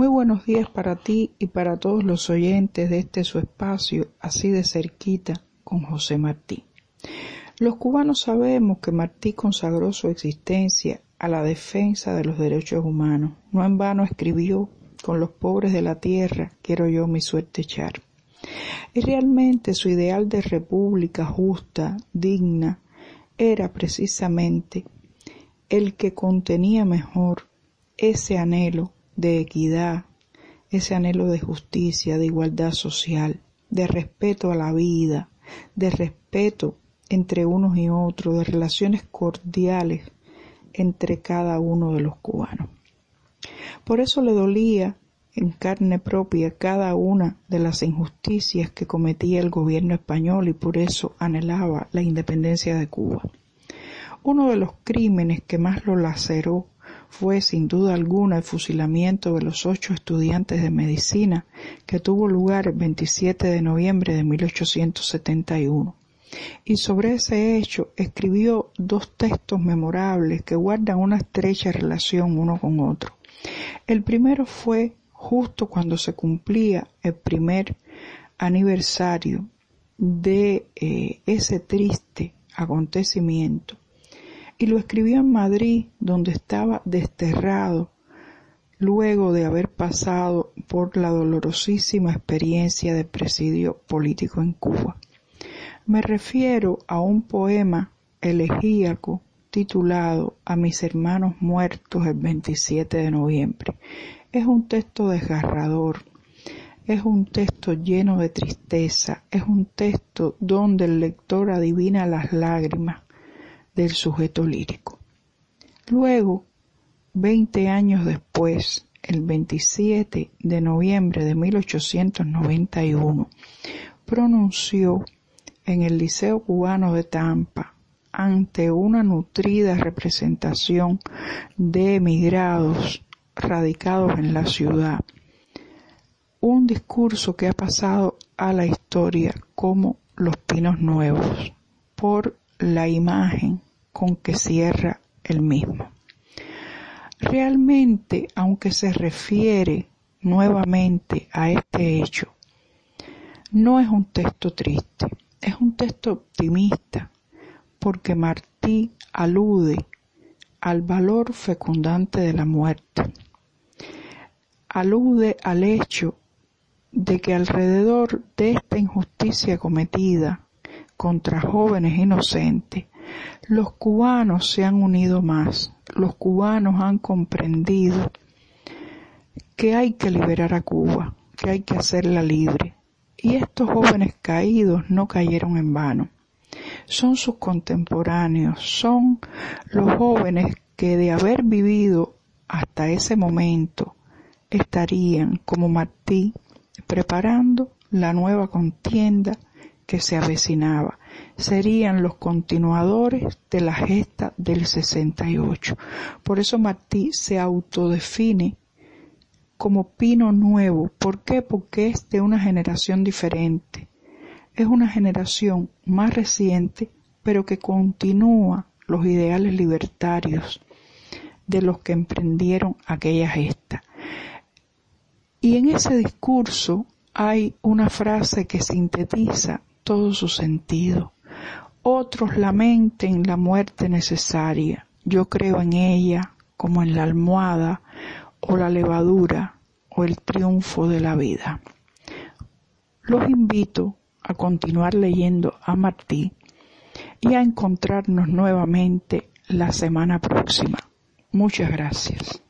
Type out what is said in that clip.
Muy buenos días para ti y para todos los oyentes de este su espacio, así de cerquita, con José Martí. Los cubanos sabemos que Martí consagró su existencia a la defensa de los derechos humanos. No en vano escribió, con los pobres de la tierra quiero yo mi suerte echar. Y realmente su ideal de república justa, digna, era precisamente el que contenía mejor ese anhelo de equidad, ese anhelo de justicia, de igualdad social, de respeto a la vida, de respeto entre unos y otros, de relaciones cordiales entre cada uno de los cubanos. Por eso le dolía en carne propia cada una de las injusticias que cometía el gobierno español y por eso anhelaba la independencia de Cuba. Uno de los crímenes que más lo laceró fue sin duda alguna el fusilamiento de los ocho estudiantes de medicina que tuvo lugar el 27 de noviembre de 1871. Y sobre ese hecho escribió dos textos memorables que guardan una estrecha relación uno con otro. El primero fue justo cuando se cumplía el primer aniversario de eh, ese triste acontecimiento y lo escribió en Madrid, donde estaba desterrado luego de haber pasado por la dolorosísima experiencia de presidio político en Cuba. Me refiero a un poema elegíaco titulado A mis hermanos muertos el 27 de noviembre. Es un texto desgarrador, es un texto lleno de tristeza, es un texto donde el lector adivina las lágrimas, del sujeto lírico. Luego, veinte años después, el 27 de noviembre de 1891, pronunció en el Liceo Cubano de Tampa, ante una nutrida representación de emigrados radicados en la ciudad, un discurso que ha pasado a la historia como Los Pinos Nuevos por la imagen con que cierra el mismo. Realmente, aunque se refiere nuevamente a este hecho, no es un texto triste, es un texto optimista, porque Martí alude al valor fecundante de la muerte, alude al hecho de que alrededor de esta injusticia cometida contra jóvenes inocentes, los cubanos se han unido más, los cubanos han comprendido que hay que liberar a Cuba, que hay que hacerla libre. Y estos jóvenes caídos no cayeron en vano. Son sus contemporáneos, son los jóvenes que de haber vivido hasta ese momento estarían como Martí preparando la nueva contienda que se avecinaba. Serían los continuadores de la gesta del 68. Por eso Martí se autodefine como pino nuevo. ¿Por qué? Porque es de una generación diferente. Es una generación más reciente, pero que continúa los ideales libertarios de los que emprendieron aquella gesta. Y en ese discurso hay una frase que sintetiza todo su sentido. Otros lamenten la muerte necesaria. Yo creo en ella como en la almohada o la levadura o el triunfo de la vida. Los invito a continuar leyendo a Martí y a encontrarnos nuevamente la semana próxima. Muchas gracias.